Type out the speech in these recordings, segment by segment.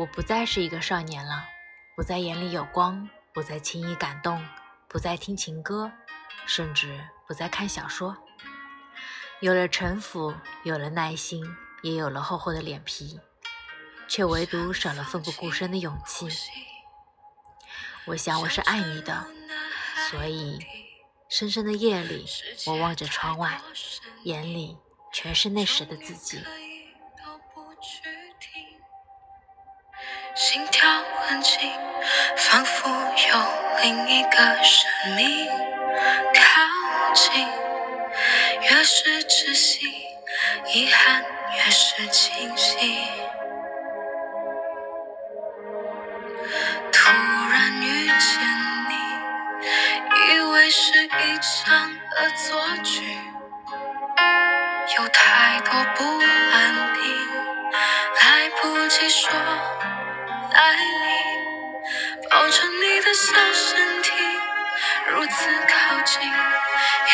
我不再是一个少年了，不再眼里有光，不再轻易感动，不再听情歌，甚至不再看小说。有了城府，有了耐心，也有了厚厚的脸皮，却唯独少了奋不顾身的勇气。我想我是爱你的，所以深深的夜里，我望着窗外，眼里全是那时的自己。心跳很轻，仿佛有另一个生命靠近。越是窒息，遗憾越是清晰。突然遇见你，以为是一场恶作剧，有太多不安定，来不及说。爱你，抱着你的小身体，如此靠近，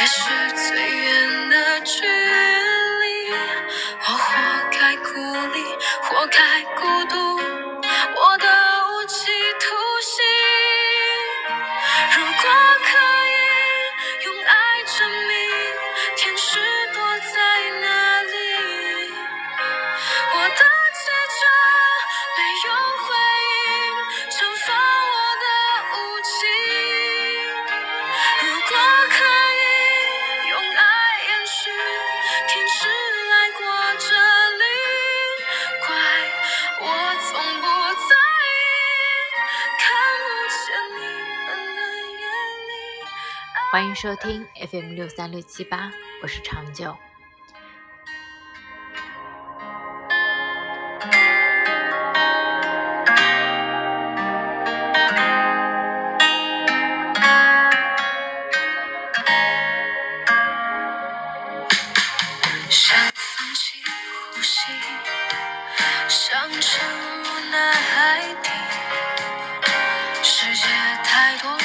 也是最远的距离。我活该孤立，活该孤独，我的无期徒刑。如果可以用爱证明，天使躲在哪里？我的执着没有。欢迎收听 FM 六三六七八，我是长久。界太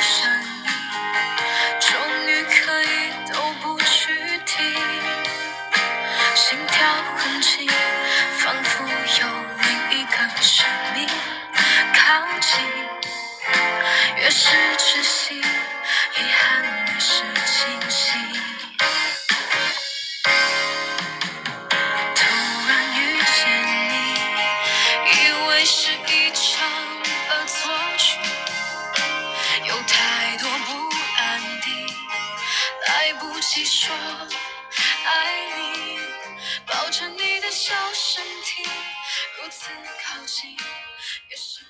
来不及说爱你，抱着你的小身体，如此靠近，也是。